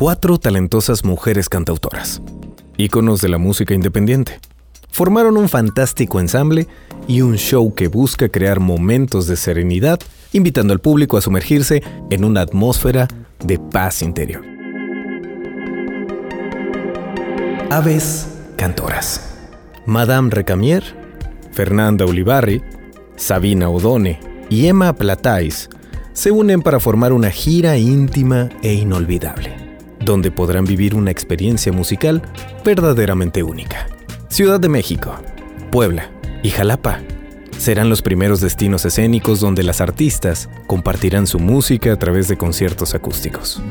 Cuatro talentosas mujeres cantautoras, íconos de la música independiente, formaron un fantástico ensamble y un show que busca crear momentos de serenidad, invitando al público a sumergirse en una atmósfera de paz interior. Aves cantoras. Madame Recamier, Fernanda Ulibarri, Sabina Odone y Emma Platais se unen para formar una gira íntima e inolvidable, donde podrán vivir una experiencia musical verdaderamente única. Ciudad de México, Puebla y Jalapa serán los primeros destinos escénicos donde las artistas compartirán su música a través de conciertos acústicos.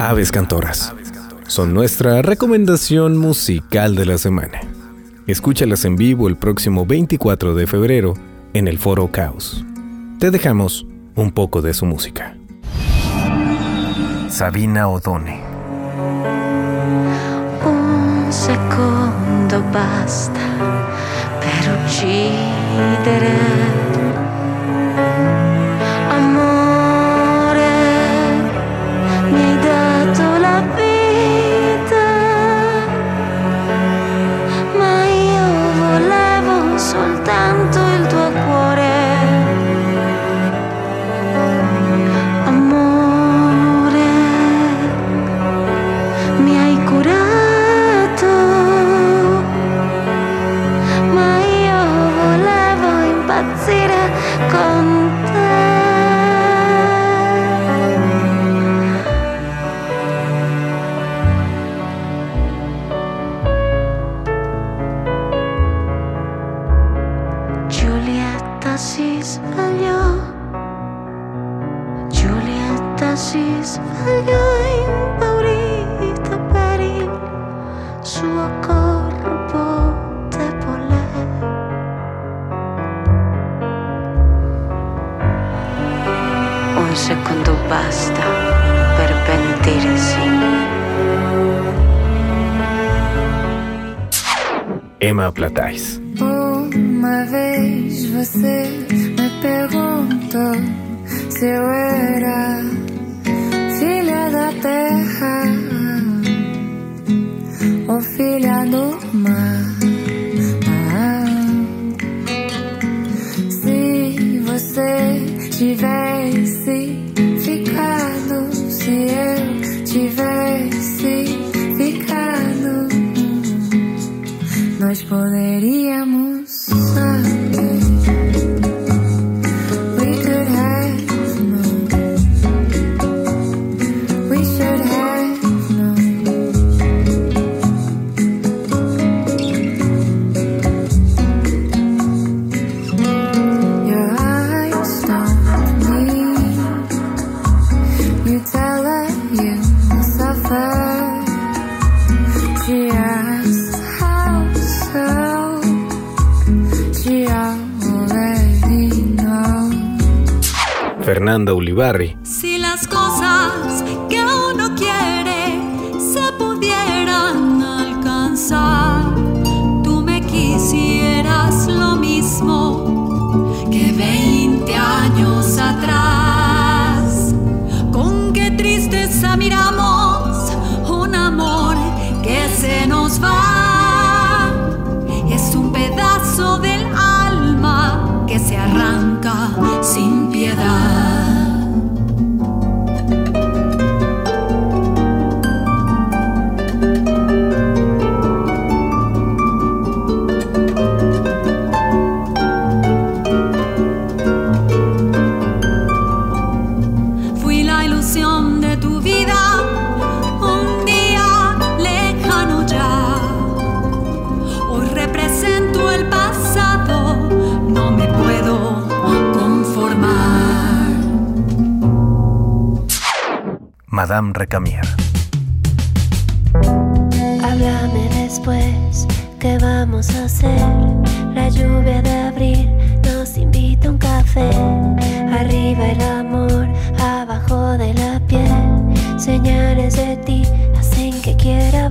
Aves Cantoras son nuestra recomendación musical de la semana. Escúchalas en vivo el próximo 24 de febrero en el Foro Caos. Te dejamos un poco de su música. Sabina Odone. Un secondo basta per uccidere. Giulietta si sbagliò, Giulietta si sbagliò impaurita per il suo corpo debole. Un secondo basta per pentirsi. Emma Platais. Uma vez você me perguntou se eu era filha da terra ou filha do mar. Se você tivesse ficado, se eu tivesse ficado nós poderíamos Fernanda Ulibarri. Si las cosas que uno quiere se pudieran alcanzar, tú me quisieras lo mismo que 20 años atrás. Con qué tristeza miramos un amor que se nos va. Madame Recamier. Háblame después, ¿qué vamos a hacer? La lluvia de abril nos invita a un café. Arriba el amor, abajo de la piel. Señales de ti hacen que quiera